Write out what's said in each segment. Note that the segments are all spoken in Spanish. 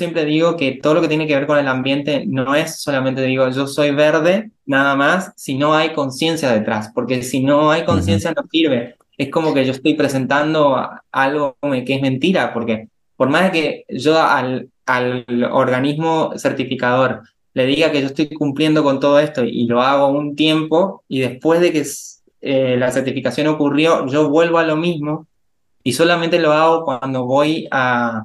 siempre digo que todo lo que tiene que ver con el ambiente no es solamente digo yo soy verde, nada más, si no hay conciencia detrás, porque si no hay conciencia no sirve. Es como que yo estoy presentando algo que es mentira, porque por más que yo al, al organismo certificador le diga que yo estoy cumpliendo con todo esto y lo hago un tiempo y después de que eh, la certificación ocurrió, yo vuelvo a lo mismo y solamente lo hago cuando voy a,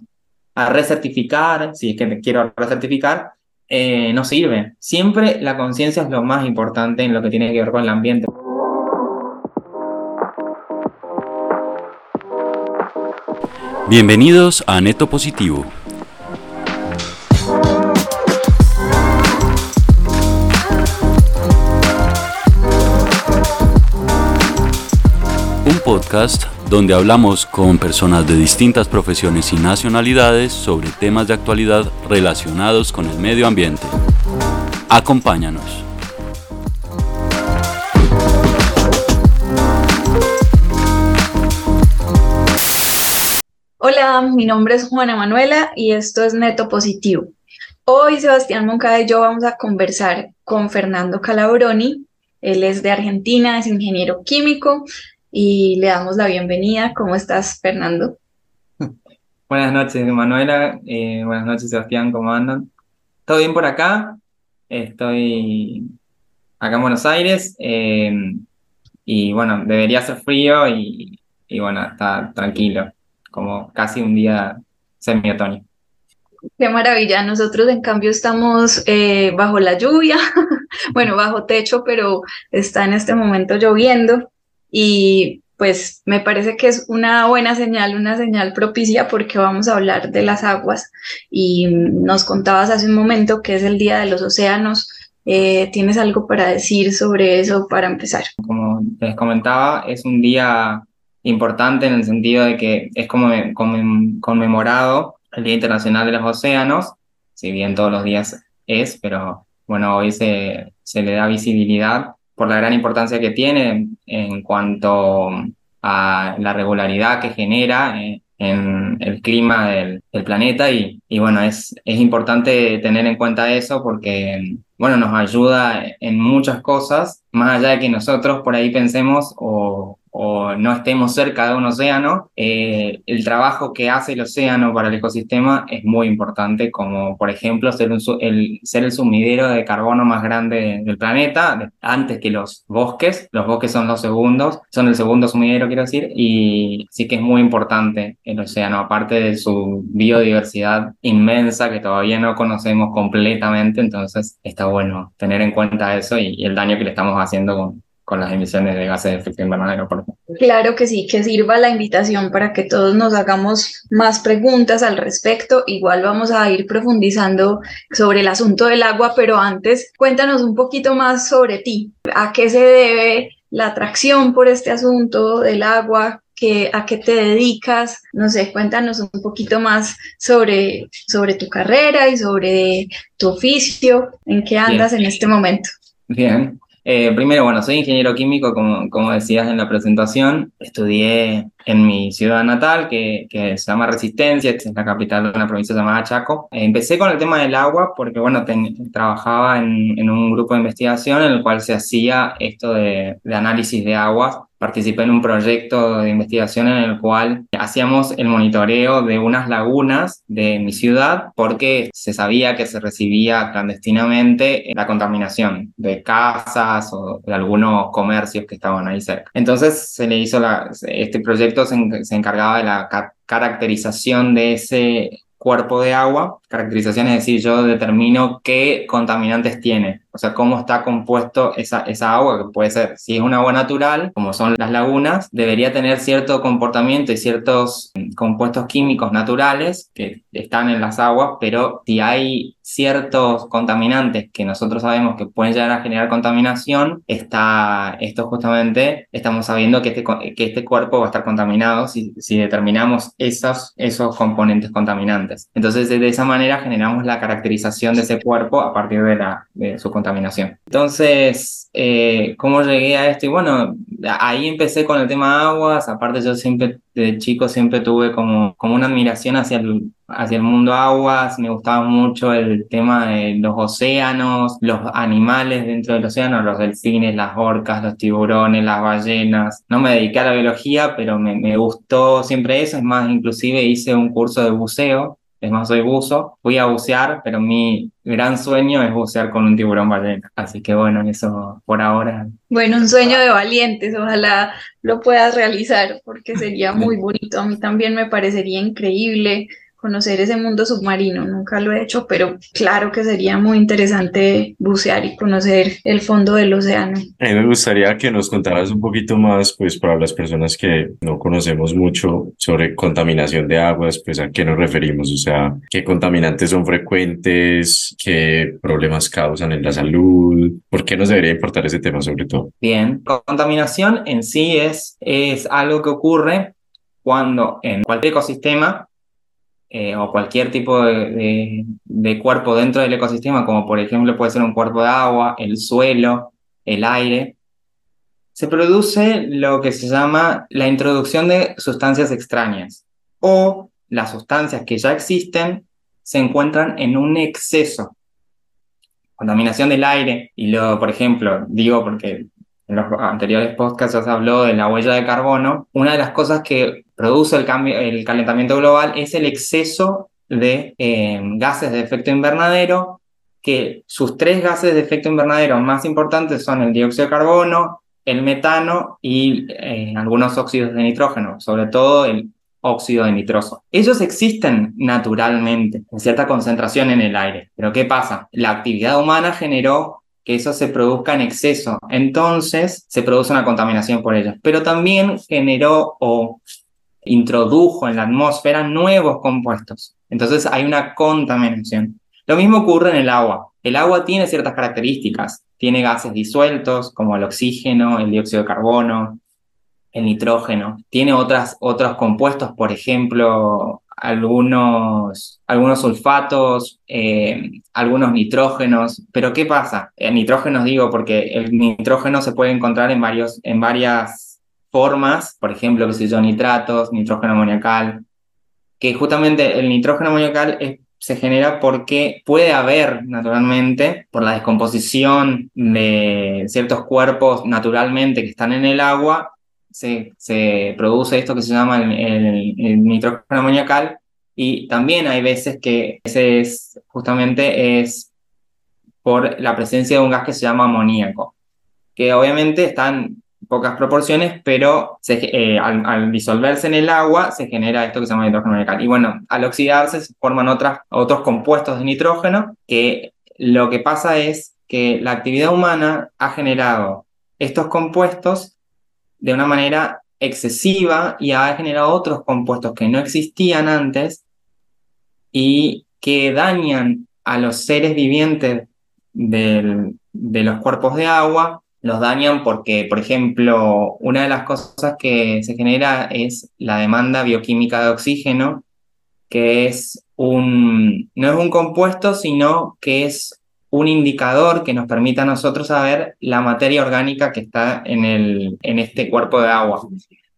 a recertificar, si es que quiero recertificar, eh, no sirve. Siempre la conciencia es lo más importante en lo que tiene que ver con el ambiente. Bienvenidos a Neto Positivo. Un podcast donde hablamos con personas de distintas profesiones y nacionalidades sobre temas de actualidad relacionados con el medio ambiente. Acompáñanos. Hola, mi nombre es Juana Manuela y esto es Neto Positivo. Hoy Sebastián Moncada y yo vamos a conversar con Fernando Calabroni. Él es de Argentina, es ingeniero químico, y le damos la bienvenida. ¿Cómo estás, Fernando? Buenas noches, Manuela. Eh, buenas noches, Sebastián. ¿Cómo andan? ¿Todo bien por acá? Estoy acá en Buenos Aires eh, y bueno, debería ser frío y, bueno, está tranquilo, como casi un día semi-otoño. Qué maravilla. Nosotros, en cambio, estamos eh, bajo la lluvia, bueno, bajo techo, pero está en este momento lloviendo y pues me parece que es una buena señal, una señal propicia porque vamos a hablar de las aguas y nos contabas hace un momento que es el Día de los Océanos. Eh, ¿Tienes algo para decir sobre eso para empezar? Como les comentaba, es un día importante en el sentido de que es como conmemorado el Día Internacional de los Océanos, si bien todos los días es, pero bueno, hoy se, se le da visibilidad por la gran importancia que tiene en cuanto a la regularidad que genera eh, en el clima del, planeta. Y, y, bueno, es, es importante tener en cuenta eso porque bueno, nos ayuda en muchas cosas, más allá de que nosotros por ahí pensemos o, o no estemos cerca de un océano, eh, el trabajo que hace el océano para el ecosistema es muy importante, como por ejemplo ser, el, ser el sumidero de carbono más grande del planeta, antes que los bosques. Los bosques son los segundos, son el segundo sumidero, quiero decir, y sí que es muy importante el océano, aparte de su biodiversidad inmensa que todavía no conocemos completamente, entonces está bueno tener en cuenta eso y, y el daño que le estamos haciendo con, con las emisiones de gases de efecto invernadero. Claro que sí, que sirva la invitación para que todos nos hagamos más preguntas al respecto. Igual vamos a ir profundizando sobre el asunto del agua, pero antes cuéntanos un poquito más sobre ti. ¿A qué se debe la atracción por este asunto del agua? Que, ¿A qué te dedicas? No sé, cuéntanos un poquito más sobre, sobre tu carrera y sobre tu oficio, en qué andas en este momento. Bien, eh, primero, bueno, soy ingeniero químico, como, como decías en la presentación. Estudié en mi ciudad natal, que, que se llama Resistencia, es la capital de una provincia llamada Chaco. Empecé con el tema del agua porque, bueno, trabajaba en, en, un grupo de investigación en el cual se hacía esto de, de análisis de aguas participé en un proyecto de investigación en el cual hacíamos el monitoreo de unas lagunas de mi ciudad porque se sabía que se recibía clandestinamente la contaminación de casas o de algunos comercios que estaban ahí cerca. Entonces se le hizo la, este proyecto se, encargaba de la caracterización de ese cuerpo de agua. Caracterización es decir, yo determino qué contaminantes tiene o sea, cómo está compuesto esa, esa agua, que puede ser, si es un agua natural, como son las lagunas, debería tener cierto comportamiento y ciertos mm, compuestos químicos naturales que están en las aguas, pero si hay ciertos contaminantes que nosotros sabemos que pueden llegar a generar contaminación, está, esto justamente estamos sabiendo que este, que este cuerpo va a estar contaminado si, si determinamos esos, esos componentes contaminantes. Entonces, de esa manera generamos la caracterización de ese cuerpo a partir de, su contaminación. Entonces, eh, ¿cómo llegué a esto? Y bueno, ahí empecé con el tema aguas, aparte yo siempre, de chico, siempre tuve como, como una admiración hacia el, hacia el mundo aguas, me gustaba mucho el tema de los océanos, los animales dentro del océano, los delfines, las orcas, los tiburones, las ballenas. No me dediqué a la biología, pero me, me gustó siempre eso. Es más, inclusive hice un curso de buceo es más, soy buzo, fui a bucear, pero mi gran sueño es bucear con un tiburón ballena. Así que bueno, eso por ahora. Bueno, un sueño de valientes, ojalá lo puedas realizar porque sería muy bonito. A mí también me parecería increíble conocer ese mundo submarino. Nunca lo he hecho, pero claro que sería muy interesante bucear y conocer el fondo del océano. A mí me gustaría que nos contaras un poquito más, pues para las personas que no conocemos mucho sobre contaminación de aguas, pues a qué nos referimos, o sea, qué contaminantes son frecuentes, qué problemas causan en la salud, por qué nos debería importar ese tema sobre todo. Bien, contaminación en sí es, es algo que ocurre cuando en cualquier ecosistema eh, o cualquier tipo de, cuerpo dentro del ecosistema, como por ejemplo puede ser un cuerpo de agua, el suelo, el aire, se produce lo que se llama la introducción de sustancias extrañas o las sustancias que ya existen se encuentran en un exceso. Contaminación del aire, y luego, por ejemplo, digo porque en los anteriores podcasts ya se habló de la huella de carbono, una de las cosas que produce el, cambio, el calentamiento global es el exceso de eh, gases de efecto invernadero, que sus tres gases de efecto invernadero más importantes son el dióxido de carbono, el metano y eh, algunos óxidos de nitrógeno, sobre todo el óxido de nitroso. Ellos existen naturalmente en cierta concentración en el aire, pero ¿qué pasa? La actividad humana generó que eso se produzca en exceso, entonces se produce una contaminación por ellos, pero también generó o introdujo en la atmósfera nuevos compuestos. Entonces hay una contaminación. Lo mismo ocurre en el agua. El agua tiene ciertas características. Tiene gases disueltos como el oxígeno, el dióxido de carbono, el nitrógeno. Tiene otras, otros compuestos, por ejemplo, algunos, algunos sulfatos, eh, algunos nitrógenos. Pero ¿qué pasa? El nitrógeno digo porque el nitrógeno se puede encontrar en, varios, en varias formas, por ejemplo, que se yo, nitratos, nitrógeno amoniacal, que justamente el nitrógeno amoniacal se genera porque puede haber, naturalmente, por la descomposición de ciertos cuerpos naturalmente que están en el agua, se, produce esto que se llama el, nitrógeno amoniacal y también hay veces que ese es justamente es por la presencia de un gas que se llama amoníaco, que obviamente están pocas proporciones, pero eh, al, disolverse en el agua se genera esto que se llama nitrógeno molecular. Y bueno, al oxidarse se forman otros compuestos de nitrógeno que lo que pasa es que la actividad humana ha generado estos compuestos de una manera excesiva y ha generado otros compuestos que no existían antes y que dañan a los seres vivientes de los cuerpos de agua los dañan porque, por ejemplo, una de las cosas que se genera es la demanda bioquímica de oxígeno, que es un, no es un compuesto, sino que es un indicador que nos permite a nosotros saber la materia orgánica que está en, el, en este cuerpo de agua.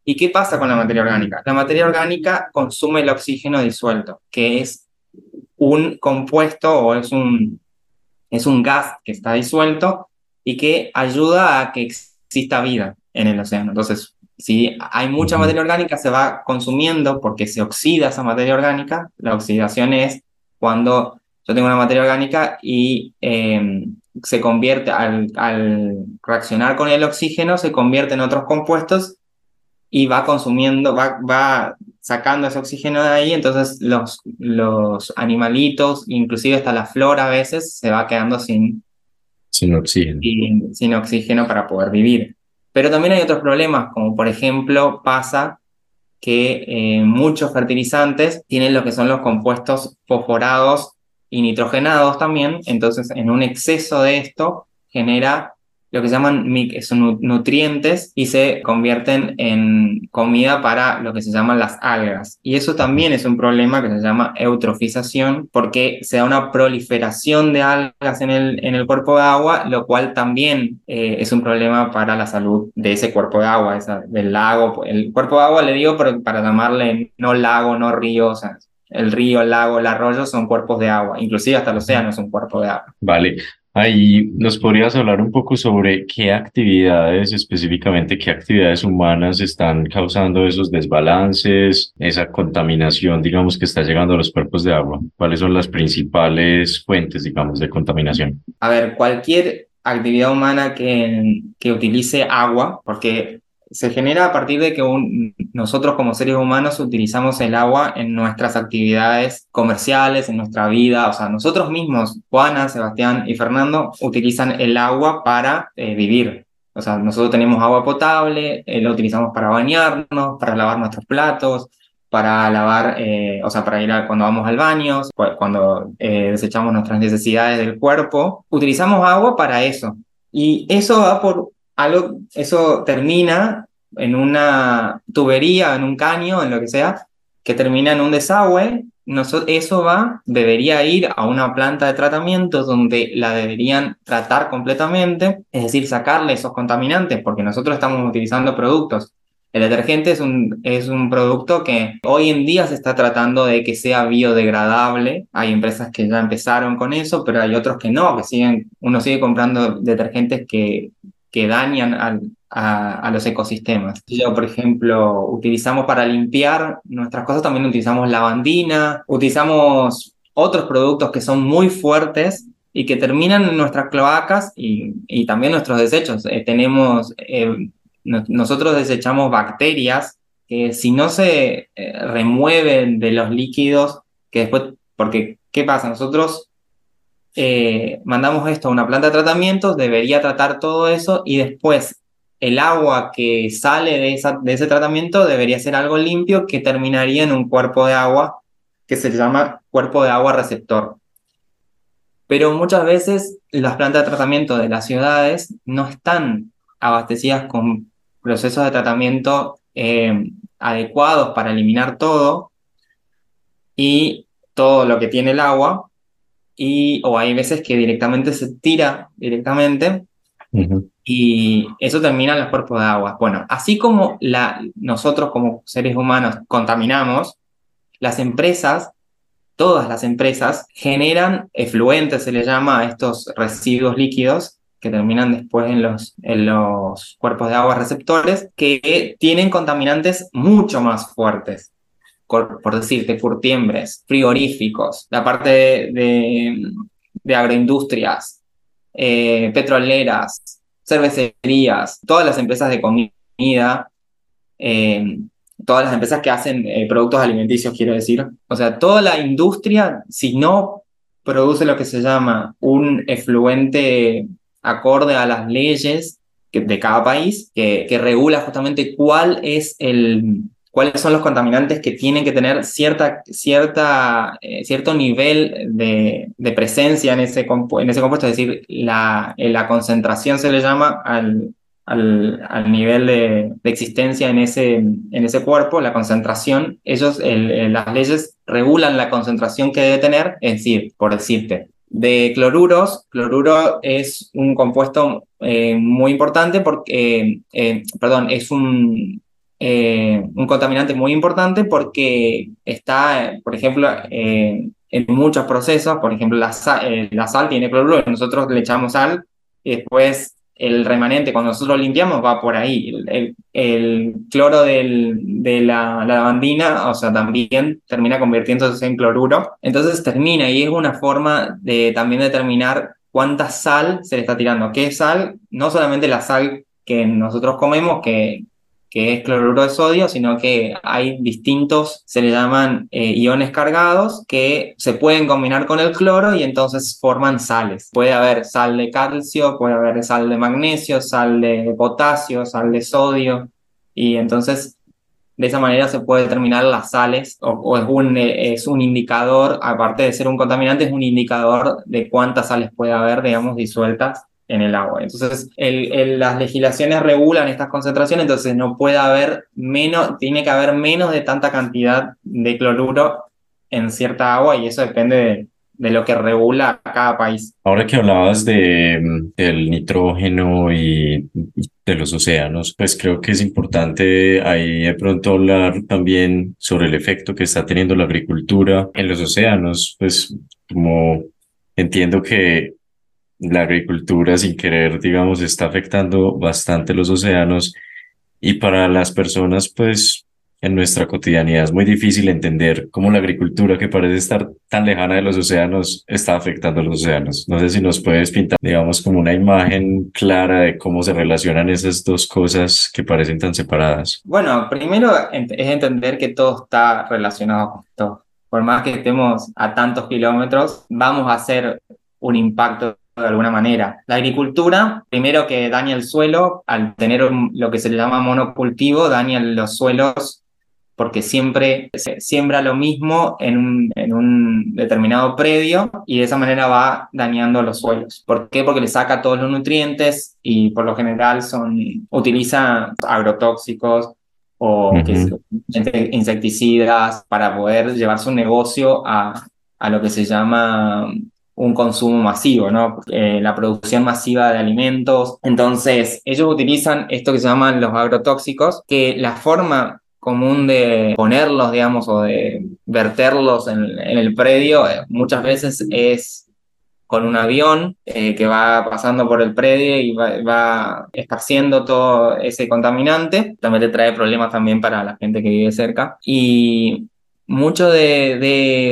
¿Y qué pasa con la materia orgánica? La materia orgánica consume el oxígeno disuelto, que es un compuesto o es un, es un gas que está disuelto y que ayuda a que exista vida en el océano. Entonces, si hay mucha materia orgánica, se va consumiendo porque se oxida esa materia orgánica. La oxidación es cuando yo tengo una materia orgánica y em, se convierte, al, al, reaccionar con el oxígeno, se convierte en otros compuestos y va consumiendo, va, va sacando ese oxígeno de ahí, entonces los, los animalitos, inclusive hasta la flora a veces, se va quedando sin sin oxígeno. sin oxígeno para poder vivir. Pero también hay otros problemas, como por ejemplo pasa que eh, muchos fertilizantes tienen lo que son los compuestos fosforados y nitrogenados también, entonces en un exceso de esto genera lo que se llaman son nutrientes y se convierten en comida para lo que se llaman las algas. Y eso también es un problema que se llama eutrofización porque se da una proliferación de algas en el, en el cuerpo de agua, lo cual también eh, es un problema para la salud de ese cuerpo de agua, esa, del lago. El cuerpo de agua le digo para llamarle no lago, no río, o sea, el río, el lago, el arroyo son cuerpos de agua, inclusive hasta el océano es un cuerpo de agua. Vale, ahí nos podrías hablar un poco sobre qué actividades, específicamente qué actividades humanas están causando esos desbalances, esa contaminación, digamos, que está llegando a los cuerpos de agua. ¿Cuáles son las principales fuentes, digamos, de contaminación? A ver, cualquier actividad humana que, que utilice agua, porque se genera a partir de que nosotros como seres humanos utilizamos el agua en nuestras actividades comerciales, en nuestra vida, o sea, nosotros mismos, Juana, Sebastián y Fernando, utilizan el agua para eh, vivir. O sea, nosotros tenemos agua potable, eh, la utilizamos para bañarnos, para lavar nuestros platos, para lavar, eh, o sea, para ir a, cuando vamos al baño, cuando desechamos nuestras necesidades del cuerpo, utilizamos agua para eso. Y eso va por algo, eso termina en una tubería, en un caño, en lo que sea, que termina en un desagüe, eso va, debería ir a una planta de tratamiento donde la deberían tratar completamente, es decir, sacarle esos contaminantes, porque nosotros estamos utilizando productos. El detergente es un, es un producto que hoy en día se está tratando de que sea biodegradable. Hay empresas que ya empezaron con eso, pero hay otros que no, que siguen, uno sigue comprando detergentes que que dañan a, los ecosistemas. Yo, por ejemplo, utilizamos para limpiar nuestras cosas, también utilizamos lavandina, utilizamos otros productos que son muy fuertes y que terminan en nuestras cloacas y, también nuestros desechos. Eh, tenemos, eh, nosotros desechamos bacterias que si no se eh, remueven de los líquidos, que después, porque, ¿qué pasa? Nosotros eh, mandamos esto a una planta de tratamiento, debería tratar todo eso y después el agua que sale de, ese tratamiento debería ser algo limpio que terminaría en un cuerpo de agua que se llama cuerpo de agua receptor. Pero muchas veces las plantas de tratamiento de las ciudades no están abastecidas con procesos de tratamiento eh, adecuados para eliminar todo y todo lo que tiene el agua y, o hay veces que directamente se tira directamente y eso termina en los cuerpos de agua. Bueno, así como la, nosotros como seres humanos contaminamos, las empresas, todas las empresas, generan efluentes, se les llama a estos residuos líquidos que terminan después en los, en los cuerpos de agua receptores, que tienen contaminantes mucho más fuertes por decirte, curtiembres, frigoríficos, la parte de, agroindustrias, eh, petroleras, cervecerías, todas las empresas de comida, eh, todas las empresas que hacen eh, productos alimenticios, quiero decir. O sea, toda la industria, si no produce lo que se llama un efluente acorde a las leyes de cada país, que regula justamente cuál es el, cuáles son los contaminantes que tienen que tener cierta, cierta, eh, cierto nivel de, presencia en ese, en ese compuesto, es decir, la, eh, la concentración se le llama al, al, nivel de, existencia en ese, en ese cuerpo, la concentración, ellos, las leyes regulan la concentración que debe tener, es decir, por decirte, de cloruros, cloruro es un compuesto eh, muy importante porque, perdón, es un, eh, un contaminante muy importante porque está, por ejemplo, eh, en muchos procesos, por ejemplo, la sal, eh, la sal tiene cloruro, nosotros le echamos sal y después el remanente, cuando nosotros limpiamos, va por ahí. El, cloro del, de la, lavandina, o sea, también termina convirtiéndose en cloruro. Entonces termina y es una forma de también determinar cuánta sal se le está tirando. ¿Qué sal? No solamente la sal que nosotros comemos, que, que es cloruro de sodio, sino que hay distintos, se le llaman eh, iones cargados, que se pueden combinar con el cloro y entonces forman sales. Puede haber sal de calcio, puede haber sal de magnesio, sal de potasio, sal de sodio, y entonces de esa manera se puede determinar las sales, o, es, un, eh, es un indicador, aparte de ser un contaminante, es un indicador de cuántas sales puede haber, digamos, disueltas en el agua. Entonces, el, las legislaciones regulan estas concentraciones, entonces no puede haber menos, tiene que haber menos de tanta cantidad de cloruro en cierta agua y eso depende de lo que regula cada país. Ahora que hablabas de, del nitrógeno y de los océanos, pues creo que es importante ahí de pronto hablar también sobre el efecto que está teniendo la agricultura en los océanos, pues como entiendo que la agricultura sin querer, digamos, está afectando bastante los océanos y para las personas, pues en nuestra cotidianidad es muy difícil entender cómo la agricultura que parece estar tan lejana de los océanos está afectando a los océanos. No sé si nos puedes pintar, digamos, como una imagen clara de cómo se relacionan esas dos cosas que parecen tan separadas. Bueno, primero es entender que todo está relacionado con todo. Por más que estemos a tantos kilómetros, vamos a hacer un impacto de alguna manera. La agricultura, primero que daña el suelo, al tener lo que se le llama monocultivo, daña los suelos porque siempre se siembra lo mismo en un, en un, determinado predio y de esa manera va dañando los suelos. ¿Por qué? Porque le saca todos los nutrientes y por lo general son, utiliza agrotóxicos o insecticidas para poder llevar su negocio a, a lo que se llama un consumo masivo, ¿no? Eh, la producción masiva de alimentos. Entonces, ellos utilizan esto que se llaman los agrotóxicos, que la forma común de ponerlos, digamos, o de verterlos en, el predio, eh, muchas veces es con un avión eh, que va pasando por el predio y va, esparciendo todo ese contaminante. También te trae problemas también para la gente que vive cerca. Y mucho de,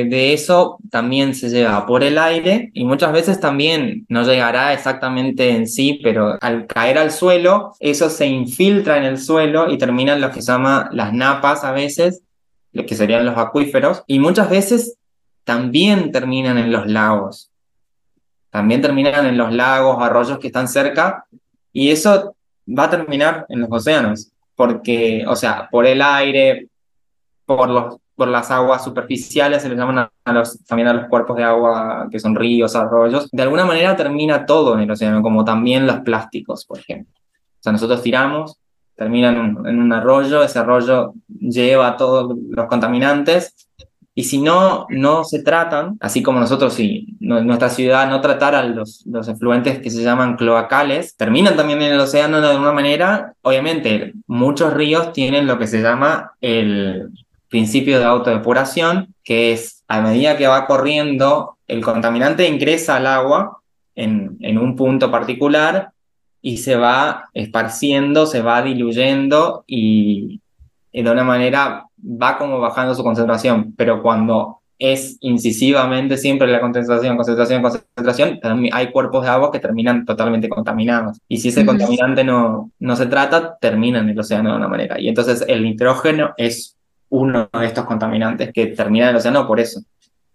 de, eso también se lleva por el aire y muchas veces también no llegará exactamente en sí, pero al caer al suelo, eso se infiltra en el suelo y terminan lo que se llama las napas a veces, que serían los acuíferos, y muchas veces también terminan en los lagos. También terminan en los lagos, arroyos que están cerca, y eso va a terminar en los océanos, porque, o sea, por el aire, por los por las aguas superficiales, se les llaman también a los cuerpos de agua que son ríos, arroyos. De alguna manera termina todo en el océano, como también los plásticos, por ejemplo. O sea, nosotros tiramos, termina en un, arroyo, ese arroyo lleva todos los contaminantes y si no, no se tratan, así como nosotros, si nuestra ciudad no tratara los, los efluentes que se llaman cloacales, terminan también en el océano de alguna manera. Obviamente, muchos ríos tienen lo que se llama el principio de autodepuración, que es a medida que va corriendo, el contaminante ingresa al agua en, en un punto particular y se va esparciendo, se va diluyendo y, y, de una manera va como bajando su concentración, pero cuando es incisivamente siempre la concentración, concentración, concentración, hay cuerpos de agua que terminan totalmente contaminados. Y si ese contaminante no, no se trata, termina en el océano de una manera. Y entonces el nitrógeno es uno de estos contaminantes que termina en el océano por eso.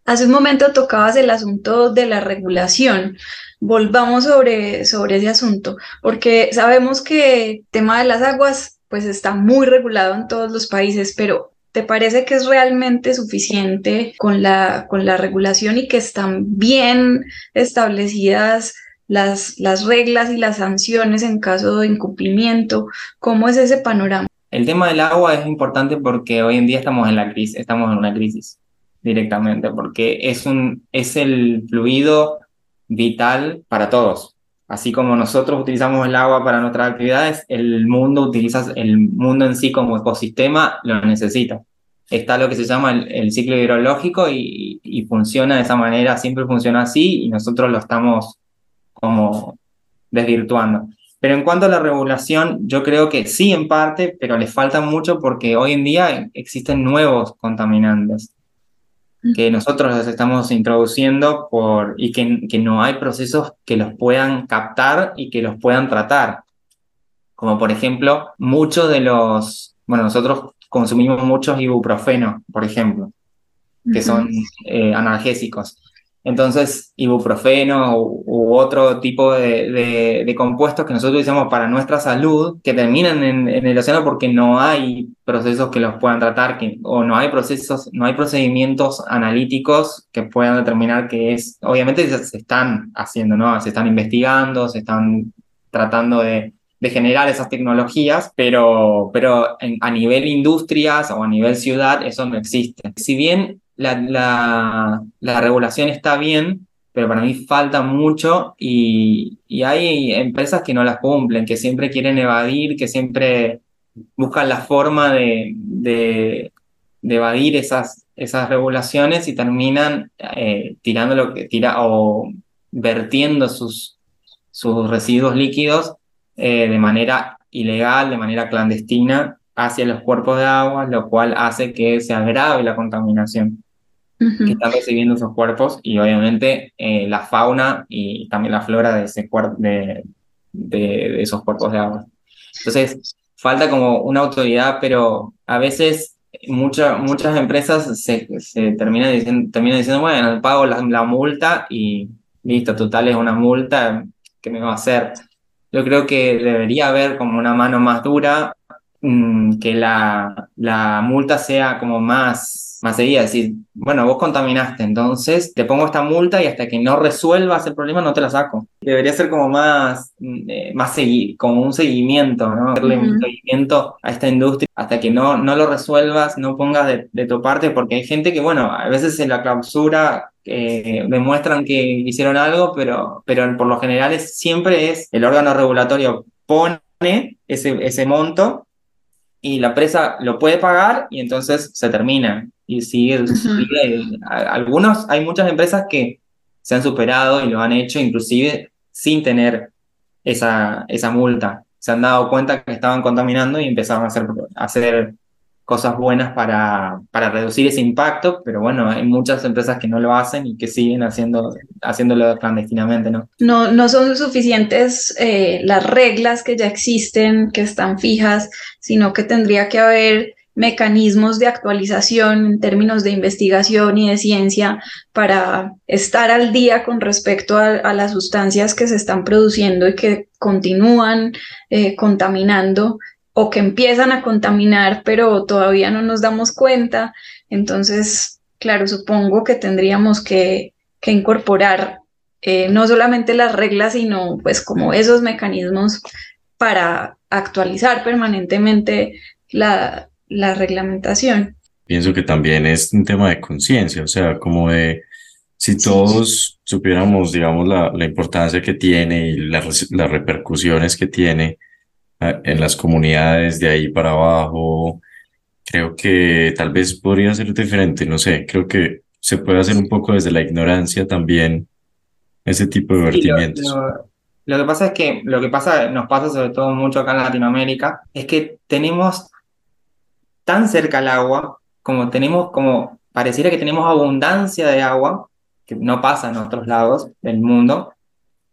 Hace un momento tocabas el asunto de la regulación. Volvamos sobre, sobre ese asunto, porque sabemos que el tema de las aguas pues está muy regulado en todos los países, pero ¿te parece que es realmente suficiente con la, con la regulación y que están bien establecidas las, las reglas y las sanciones en caso de incumplimiento? ¿Cómo es ese panorama? El tema del agua es importante porque hoy en día estamos en la crisis, estamos en una crisis directamente, porque es un es el fluido vital para todos. Así como nosotros utilizamos el agua para nuestras actividades, el mundo utiliza el mundo en sí como ecosistema lo necesita. Está lo que se llama el, ciclo hidrológico y, y funciona de esa manera, siempre funciona así y nosotros lo estamos como desvirtuando. Pero en cuanto a la regulación, yo creo que sí en parte, pero le falta mucho porque hoy en día existen nuevos contaminantes que nosotros los estamos introduciendo por, y que, que no hay procesos que los puedan captar y que los puedan tratar. Como por ejemplo, muchos de los, bueno, nosotros consumimos muchos ibuprofeno, por ejemplo, que son eh, analgésicos. Entonces, ibuprofeno u, otro tipo de, compuestos que nosotros utilizamos para nuestra salud, que terminan en, el océano porque no hay procesos que los puedan tratar, que, o no hay procesos, no hay procedimientos analíticos que puedan determinar que es, obviamente se, están haciendo, ¿no? Se están investigando, se están tratando de, de generar esas tecnologías, pero, pero a nivel industrias o a nivel ciudad eso no existe. Si bien la, la, la regulación está bien, pero para mí falta mucho y, y, hay empresas que no las cumplen, que siempre quieren evadir, que siempre buscan la forma de, de, de evadir esas, esas regulaciones y terminan eh, tirando lo que tira o vertiendo sus, sus residuos líquidos eh, de manera ilegal, de manera clandestina hacia los cuerpos de agua, lo cual hace que se agrave la contaminación que están recibiendo esos cuerpos y obviamente eh, la fauna y también la flora de, ese de, de, esos cuerpos de agua. Entonces, falta como una autoridad, pero a veces muchas empresas se, se terminan, diciendo, terminan diciendo, bueno, pago la, la multa y listo, total es una multa, ¿qué me va a hacer? Yo creo que debería haber como una mano más dura, mmm, que la, la multa sea como más más seguida, decir, bueno, vos contaminaste, entonces te pongo esta multa y hasta que no resuelvas el problema no te la saco. Debería ser como más, eh, más seguir, como un seguimiento, ¿no? Darle un seguimiento a esta industria hasta que no, no lo resuelvas, no pongas de, tu parte, porque hay gente que, bueno, a veces en la clausura eh, demuestran que hicieron algo, pero, pero por lo general es, siempre es el órgano regulatorio pone ese, ese monto y la empresa lo puede pagar y entonces se termina y sigue, algunos, hay muchas empresas que se han superado y lo han hecho inclusive sin tener esa, esa multa. Se han dado cuenta que estaban contaminando y empezaron a hacer, a hacer cosas buenas para, para reducir ese impacto, pero bueno, hay muchas empresas que no lo hacen y que siguen haciendo, haciéndolo clandestinamente, ¿no? No, no son suficientes eh, las reglas que ya existen, que están fijas, sino que tendría que haber mecanismos de actualización en términos de investigación y de ciencia para estar al día con respecto a, las sustancias que se están produciendo y que continúan eh, contaminando o que empiezan a contaminar, pero todavía no nos damos cuenta. Entonces, claro, supongo que tendríamos que, incorporar eh, no solamente las reglas, sino pues como esos mecanismos para actualizar permanentemente la, la reglamentación. Pienso que también es un tema de conciencia, o sea, como de si todos supiéramos, digamos, la, la importancia que tiene y las, las repercusiones que tiene ah, en las comunidades de ahí para abajo, creo que tal vez podría ser diferente, no sé, creo que se puede hacer un poco desde la ignorancia también ese tipo de vertimientos. lo, lo, que pasa es que lo que pasa, nos pasa sobre todo mucho acá en Latinoamérica, es que tenemos tan cerca al agua, como tenemos, como pareciera que tenemos abundancia de agua, que no pasa en otros lados del mundo.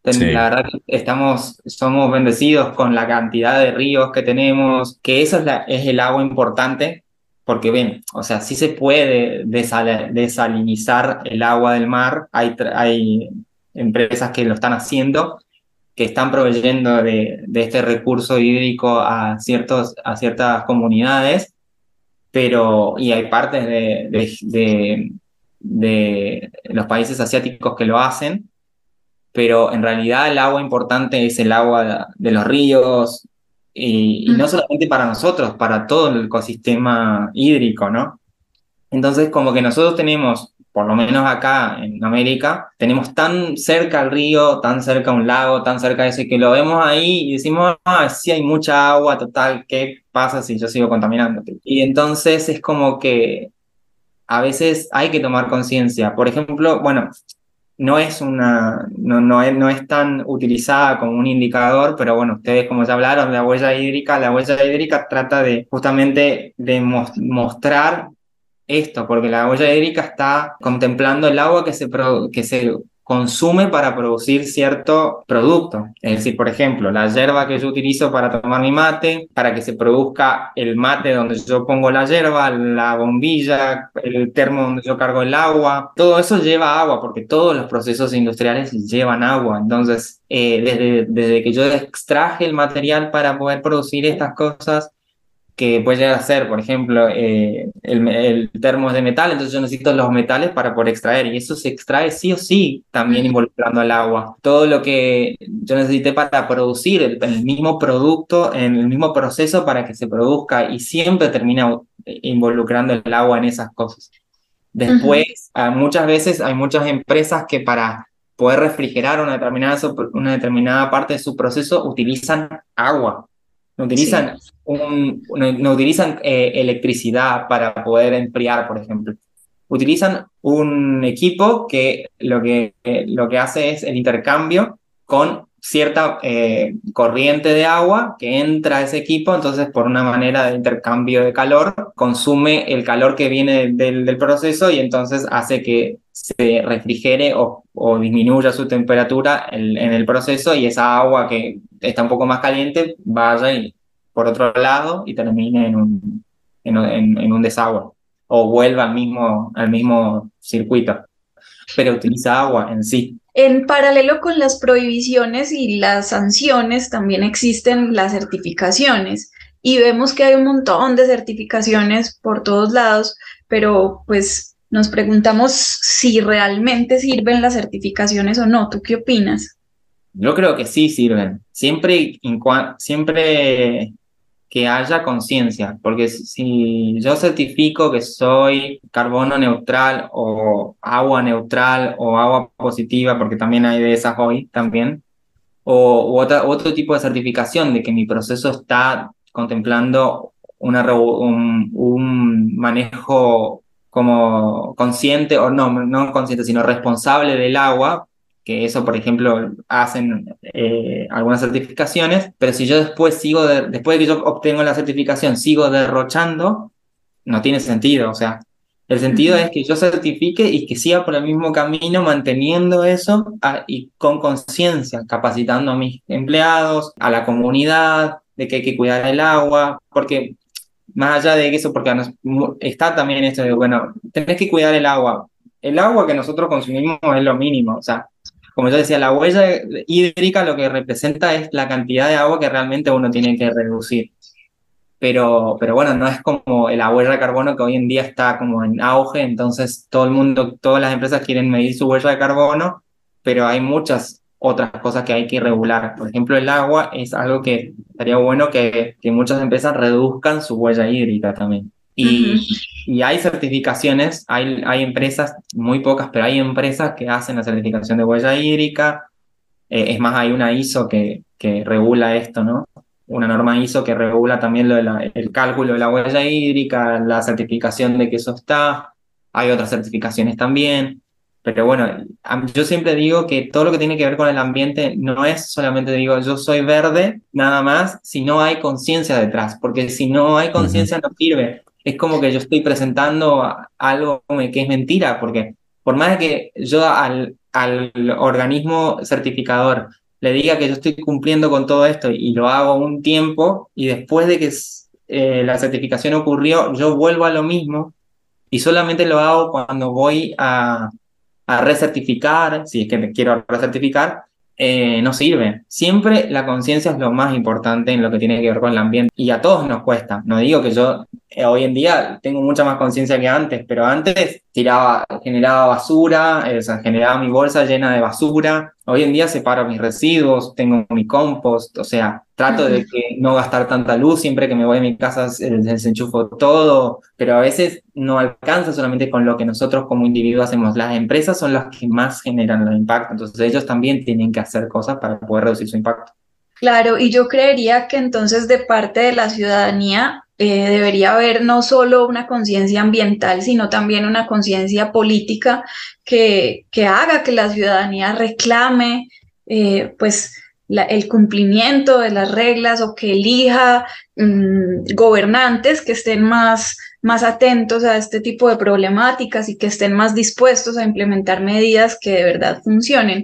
La verdad que estamos, somos bendecidos con la cantidad de ríos que tenemos, que eso es, la, es el agua importante, porque ven, o sea, sí se puede desalinizar el agua del mar, hay, hay empresas que lo están haciendo, que están proveyendo de, de este recurso hídrico a, ciertos, a ciertas comunidades, pero, y hay partes de, de, de, los países asiáticos que lo hacen, pero en realidad el agua importante es el agua de los ríos, y, y, no solamente para nosotros, para todo el ecosistema hídrico, ¿no? Entonces, como que nosotros tenemos por lo menos acá en América, tenemos tan cerca el río, tan cerca un lago, tan cerca ese que lo vemos ahí y decimos, ah, sí hay mucha agua, total, ¿qué pasa si yo sigo contaminando? Y entonces es como que a veces hay que tomar conciencia. Por ejemplo, bueno, no es una, no, no, es, no es tan utilizada como un indicador, pero bueno, ustedes como ya hablaron la huella hídrica, la huella hídrica trata de justamente de mostrar esto, porque la huella hídrica está contemplando el agua que se, que se consume para producir cierto producto. Es decir, por ejemplo, la hierba que yo utilizo para tomar mi mate, para que se produzca el mate donde yo pongo la hierba, la bombilla, el termo donde yo cargo el agua, todo eso lleva agua porque todos los procesos industriales llevan agua. Entonces, eh, desde, desde que yo extraje el material para poder producir estas cosas, que puede llegar a ser, por ejemplo, eh, el, el, termo es de metal, entonces yo necesito los metales para poder extraer, y eso se extrae sí o sí, también involucrando al agua. Todo lo que yo necesité para producir el, el, mismo producto, en el mismo proceso para que se produzca, y siempre termina involucrando el agua en esas cosas. Después, muchas veces hay muchas empresas que para poder refrigerar una determinada, una determinada parte de su proceso utilizan agua, no utilizan, un, no, utilizan eh, electricidad para poder enfriar, por ejemplo. Utilizan un equipo que lo que, lo que hace es el intercambio con cierta eh, corriente de agua que entra a ese equipo, entonces por una manera de intercambio de calor, consume el calor que viene del, proceso y entonces hace que se refrigere o, disminuya su temperatura en, el proceso y esa agua que está un poco más caliente vaya y, por otro lado y termine en un, desagüe o vuelva al mismo circuito, pero utiliza agua en sí. En paralelo con las prohibiciones y las sanciones, también existen las certificaciones y vemos que hay un montón de certificaciones por todos lados, pero pues nos preguntamos si realmente sirven las certificaciones o no. ¿Tú qué opinas? Yo creo que sí sirven. Siempre, siempre que haya conciencia, porque si yo certifico que soy carbono neutral o agua neutral o agua positiva, porque también hay de esas hoy también, o otro tipo de certificación de que mi proceso está contemplando una, un, un manejo como consciente, o no, no consciente, sino responsable del agua, que eso, por ejemplo, hacen eh, algunas certificaciones, pero si yo después sigo, después de que yo obtengo la certificación, sigo derrochando, no tiene sentido. O sea, el sentido es que yo certifique y que siga por el mismo camino manteniendo eso ah, y con conciencia, capacitando a mis empleados, a la comunidad, de que hay que cuidar el agua, porque más allá de eso, porque está también esto de, bueno, tenés que cuidar el agua. El agua que nosotros consumimos es lo mínimo, o sea, como yo decía, la huella hídrica lo que representa es la cantidad de agua que realmente uno tiene que reducir. Pero, pero bueno, no es como la huella de carbono que hoy en día está como en auge, entonces todo el mundo, todas las empresas quieren medir su huella de carbono, pero hay muchas otras cosas que hay que regular. Por ejemplo, el agua es algo que estaría bueno que, que muchas empresas reduzcan su huella hídrica también. Y, y, hay certificaciones, hay, hay empresas, muy pocas, pero hay empresas que hacen la certificación de huella hídrica. Eh, es más, hay una ISO que, que regula esto, ¿no? Una norma ISO que regula también lo de el cálculo de la huella hídrica, la certificación de que eso está. Hay otras certificaciones también. Pero bueno, yo siempre digo que todo lo que tiene que ver con el ambiente no es solamente digo yo soy verde, nada más, si no hay conciencia detrás, porque si no hay conciencia no sirve es como que yo estoy presentando algo que es mentira, porque por más que yo al, al organismo certificador le diga que yo estoy cumpliendo con todo esto y lo hago un tiempo y después de que eh, la certificación ocurrió, yo vuelvo a lo mismo y solamente lo hago cuando voy a, a recertificar, si es que quiero recertificar, eh, no sirve. Siempre la conciencia es lo más importante en lo que tiene que ver con el ambiente y a todos nos cuesta. No digo que yo eh, hoy en día tengo mucha más conciencia que antes, pero antes tiraba, generaba basura, eh, o sea, generaba mi bolsa llena de basura. Hoy en día separo mis residuos, tengo mi compost, o sea, trato de que no gastar tanta luz siempre que me voy a mi casa desenchufo todo, pero a veces no alcanza solamente con lo que nosotros como individuos hacemos. Las empresas son las que más generan el impacto, entonces ellos también tienen que hacer cosas para poder reducir su impacto. Claro, y yo creería que entonces de parte de la ciudadanía eh, debería haber no solo una conciencia ambiental, sino también una conciencia política que, que, haga que la ciudadanía reclame eh, pues el cumplimiento de las reglas o que elija mm, gobernantes que estén más, más atentos a este tipo de problemáticas y que estén más dispuestos a implementar medidas que de verdad funcionen.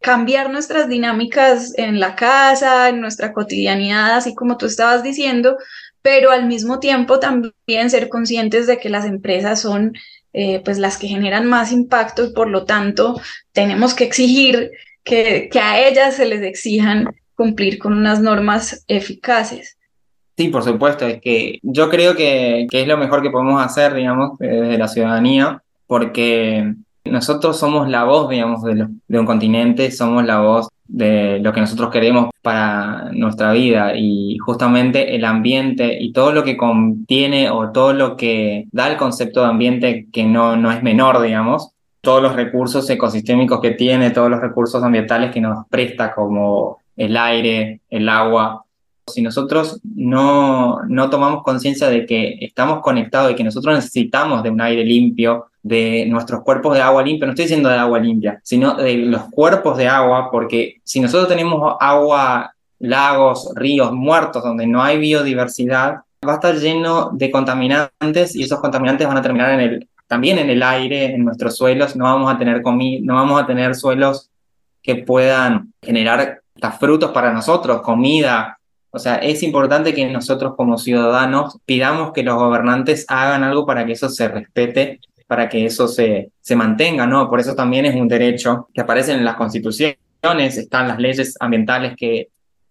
Cambiar nuestras dinámicas en la casa, en nuestra cotidianidad, así como tú estabas diciendo, pero al mismo tiempo también ser conscientes de que las empresas son eh, pues las que generan más impacto y por lo tanto tenemos que exigir que, que a ellas se les exijan cumplir con unas normas eficaces. Sí, por supuesto, es que yo creo que, que es lo mejor que podemos hacer, digamos, desde la ciudadanía, porque nosotros somos la voz, digamos, de, de, un continente, somos la voz de lo que nosotros queremos para nuestra vida. Y justamente el ambiente y todo lo que contiene o todo lo que da el concepto de ambiente que no, no es menor, digamos, todos los recursos ecosistémicos que tiene, todos los recursos ambientales que nos presta como el aire, el agua, si nosotros no, no tomamos conciencia de que estamos conectados y que nosotros necesitamos de un aire limpio, de nuestros cuerpos de agua limpia, no estoy diciendo de agua limpia, sino de los cuerpos de agua, porque si nosotros tenemos agua, lagos, ríos muertos donde no hay biodiversidad, va a estar lleno de contaminantes y esos contaminantes van a terminar en el, también en el aire, en nuestros suelos, no vamos a tener no vamos a tener suelos que puedan generar frutos para nosotros, comida, o sea, es importante que nosotros como ciudadanos pidamos que los gobernantes hagan algo para que eso se respete, para que eso se, se mantenga, ¿no? Por eso también es un derecho que aparece en las constituciones, están las leyes ambientales que,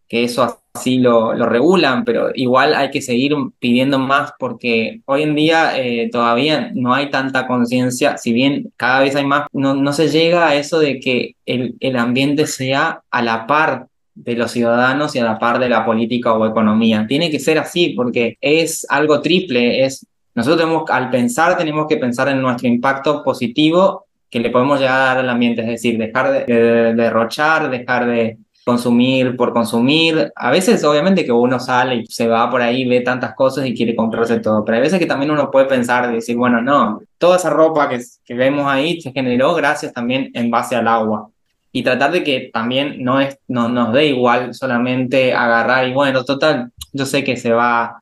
que eso así lo, lo regulan, pero igual hay que seguir pidiendo más porque hoy en día eh, todavía no hay tanta conciencia, si bien cada vez hay más, no, no se llega a eso de que el, el ambiente sea a la par de los ciudadanos y a la par de la política o economía. Tiene que ser así porque es algo triple, es nosotros tenemos, al pensar tenemos que pensar en nuestro impacto positivo que le podemos llegar a dar al ambiente, es decir, dejar de, derrochar, dejar de consumir por consumir. A veces, obviamente, que uno sale y se va por ahí, ve tantas cosas y quiere comprarse todo, pero hay veces que también uno puede pensar decir, bueno, no, toda esa ropa que, que vemos ahí se generó gracias también en base al agua y tratar de que también no, es, no nos dé igual solamente agarrar y bueno, total, yo sé que se va,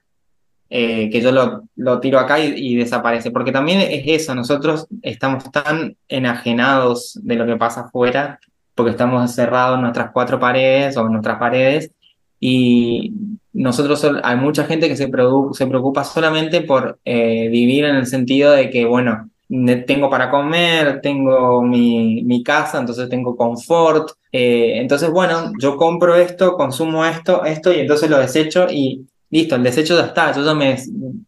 eh, que yo lo, lo tiro acá y, desaparece, porque también es eso, nosotros estamos tan enajenados de lo que pasa afuera, porque estamos encerrados en nuestras cuatro paredes o en nuestras paredes, y nosotros hay mucha gente que se, se preocupa solamente por eh, vivir en el sentido de que, bueno, tengo para comer, tengo mi, mi casa, entonces tengo confort. Eh, entonces, bueno, yo compro esto, consumo esto, esto y entonces lo desecho y listo, el desecho ya está. Yo ya me,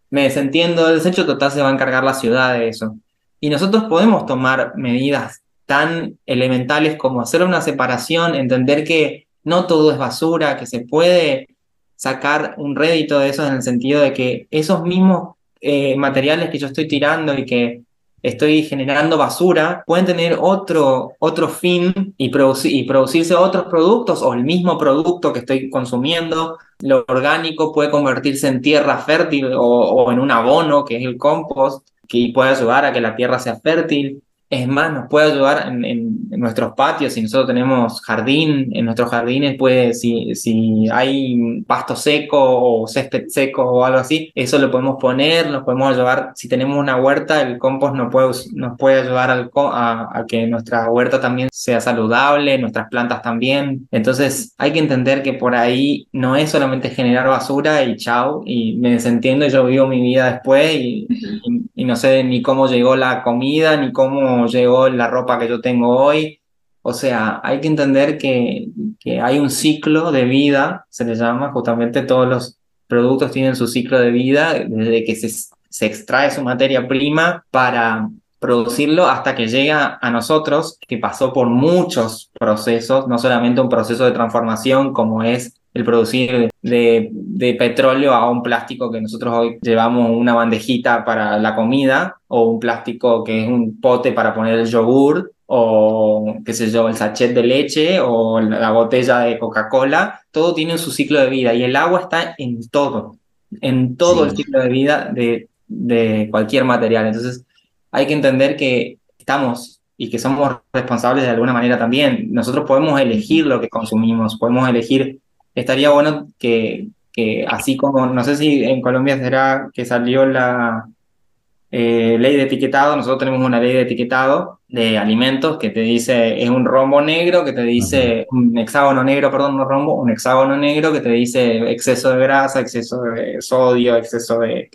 me desentiendo del desecho, total se va a encargar la ciudad de eso. Y nosotros podemos tomar medidas tan elementales como hacer una separación, entender que no todo es basura, que se puede sacar un rédito de eso en el sentido de que esos mismos eh, materiales que yo estoy tirando y que estoy generando basura, pueden tener otro, otro fin y, y producirse otros productos o el mismo producto que estoy consumiendo. Lo orgánico puede convertirse en tierra fértil o, o en un abono, que es el compost, que puede ayudar a que la tierra sea fértil. Es más, nos puede ayudar en, nuestros patios, si nosotros tenemos jardín, en nuestros jardines, puede, si, si hay pasto seco o césped seco o algo así, eso lo podemos poner, nos podemos ayudar, si tenemos una huerta, el compost nos puede, nos puede ayudar al, a, a, que nuestra huerta también sea saludable, nuestras plantas también. Entonces hay que entender que por ahí no es solamente generar basura y chao, y me desentiendo y yo vivo mi vida después y, y no sé ni cómo llegó la comida, ni cómo llegó la ropa que yo tengo hoy. O sea, hay que entender que, hay un ciclo de vida, se le llama, justamente todos los productos tienen su ciclo de vida, desde que se, se extrae su materia prima para producirlo hasta que llega a nosotros, que pasó por muchos procesos, no solamente un proceso de transformación como es el producir de, de, petróleo a un plástico que nosotros hoy llevamos una bandejita para la comida o un plástico que es un pote para poner el yogur o qué sé yo, el sachet de leche o la botella de Coca-Cola, todo tiene su ciclo de vida y el agua está en todo, en todo el ciclo de vida de, de cualquier material. Entonces hay que entender que estamos y que somos responsables de alguna manera también. Nosotros podemos elegir lo que consumimos, podemos elegir estaría bueno que, que así como, no sé si en Colombia será que salió la eh, ley de etiquetado, nosotros tenemos una ley de etiquetado de alimentos que te dice, es un rombo negro, que te dice, un hexágono negro, perdón, no rombo, un hexágono negro que te dice exceso de grasa, exceso de sodio, exceso de...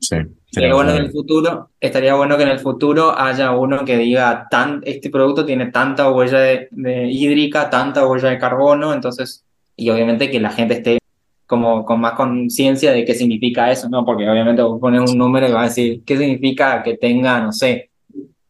Sí. Estaría bueno, que en el futuro, estaría bueno que en el futuro haya uno que diga, tan, este producto tiene tanta huella de, de hídrica, tanta huella de carbono, entonces y obviamente que la gente esté como con más conciencia de qué significa eso, ¿no? Porque obviamente vos pones un número y vas a decir, ¿qué significa que tenga, no sé,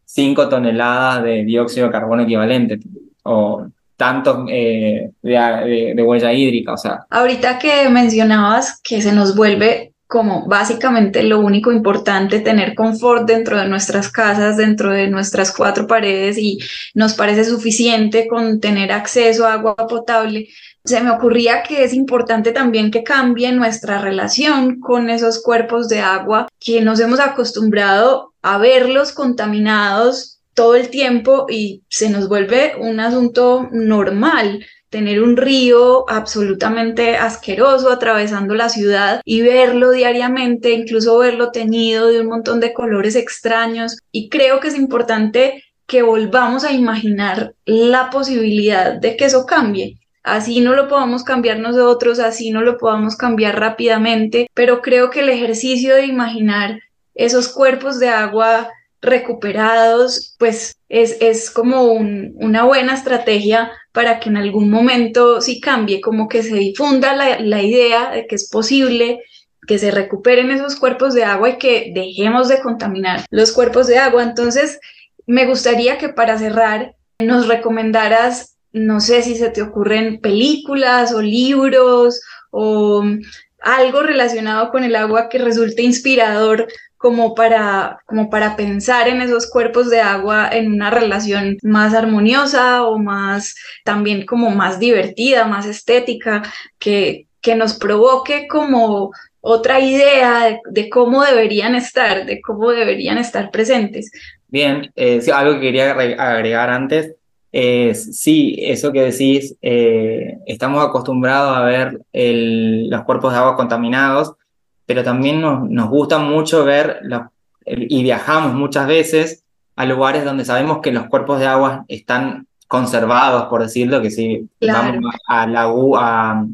5 toneladas de dióxido de carbono equivalente? O tantos de, de, huella hídrica. O sea. Ahorita que mencionabas que se nos vuelve como básicamente lo único importante, tener confort dentro de nuestras casas, dentro de nuestras cuatro paredes y nos parece suficiente con tener acceso a agua potable. Se me ocurría que es importante también que cambie nuestra relación con esos cuerpos de agua que nos hemos acostumbrado a verlos contaminados todo el tiempo y se nos vuelve un asunto normal tener un río absolutamente asqueroso atravesando la ciudad y verlo diariamente, incluso verlo teñido de un montón de colores extraños. Y creo que es importante que volvamos a imaginar la posibilidad de que eso cambie. Así no lo podamos cambiar nosotros, así no lo podamos cambiar rápidamente, pero creo que el ejercicio de imaginar esos cuerpos de agua recuperados, pues es, es como una buena estrategia para que en algún momento sí cambie, como que se difunda la, la idea de que es posible que se recuperen esos cuerpos de agua y que dejemos de contaminar los cuerpos de agua. Entonces, me gustaría que para cerrar nos recomendaras, no sé si se te ocurren películas o libros o algo relacionado con el agua que resulte inspirador como para, como para pensar en esos cuerpos de agua en una relación más armoniosa o más, también como más divertida, más estética, que, que nos provoque como otra idea de, cómo deberían estar, de cómo deberían estar presentes. Bien, eh, algo que quería agregar antes es, sí, eso que decís, eh, estamos acostumbrados a ver los cuerpos de agua contaminados, pero también nos, nos gusta mucho ver y viajamos muchas veces a lugares donde sabemos que los cuerpos de agua están conservados, por decirlo, que si vamos a, la a,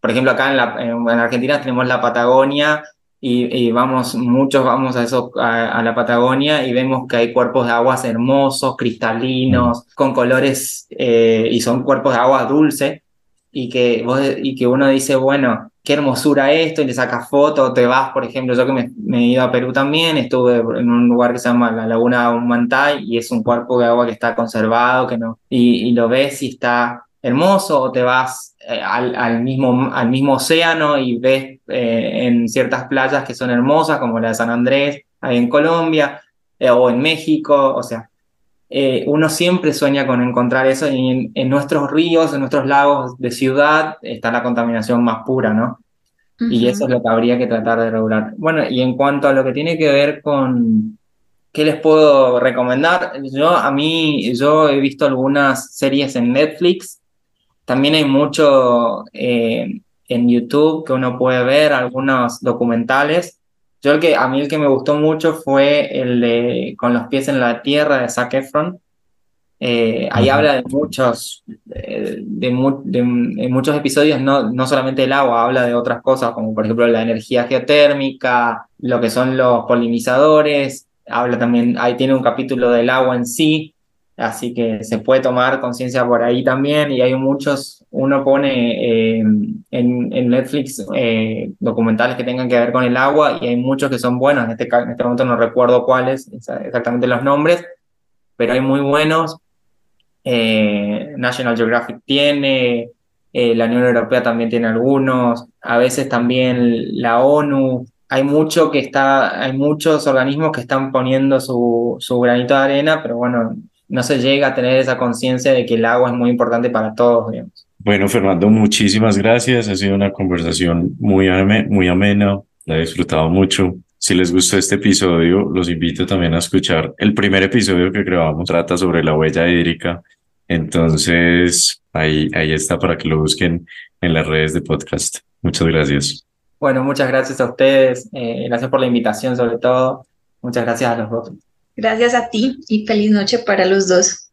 por ejemplo, acá en, la, en, Argentina tenemos la Patagonia y, vamos, muchos vamos a, eso, a, la Patagonia y vemos que hay cuerpos de aguas hermosos, cristalinos, con colores, eh, y son cuerpos de agua dulce, y que, vos, y que uno dice, bueno, qué hermosura esto, y le sacas foto, te vas, por ejemplo, yo que me, he ido a Perú también, estuve en un lugar que se llama la Laguna Humantay, y es un cuerpo de agua que está conservado, que no, y, lo ves y está hermoso, o te vas eh, al, mismo, al mismo océano y ves eh, en ciertas playas que son hermosas, como la de San Andrés, ahí en Colombia, eh, o en México, o sea, uno siempre sueña con encontrar eso y en, nuestros ríos, en nuestros lagos de ciudad está la contaminación más pura, ¿no? Y eso es lo que habría que tratar de regular. Bueno, y en cuanto a lo que tiene que ver con qué les puedo recomendar, yo a mí, yo he visto algunas series en Netflix, también hay mucho eh, en YouTube que uno puede ver, algunos documentales. Yo el que, a mí el que me gustó mucho fue el de Con los pies en la tierra de Zac Efron. Eh, ahí habla de muchos, de, de, muchos episodios, no, no solamente del agua, habla de otras cosas, como por ejemplo la energía geotérmica, lo que son los polinizadores, habla también, ahí tiene un capítulo del agua en sí, así que se puede tomar conciencia por ahí también, y hay muchos uno pone eh, en, en, Netflix eh, documentales que tengan que ver con el agua y hay muchos que son buenos, en este, en este momento no recuerdo cuáles exactamente los nombres, pero hay muy buenos. Eh, National Geographic tiene, la Unión Europea también tiene algunos, a veces también la ONU. Hay mucho que está, hay muchos organismos que están poniendo su, su granito de arena, pero bueno, no se llega a tener esa conciencia de que el agua es muy importante para todos, digamos. Bueno, Fernando, muchísimas gracias. Ha sido una conversación muy, muy amena. La he disfrutado mucho. Si les gustó este episodio, los invito también a escuchar el primer episodio que grabamos. Trata sobre la huella hídrica. Entonces, ahí, ahí está para que lo busquen en las redes de podcast. Muchas gracias. Bueno, muchas gracias a ustedes. Eh, gracias por la invitación, sobre todo. Muchas gracias a los dos. Gracias a ti y feliz noche para los dos.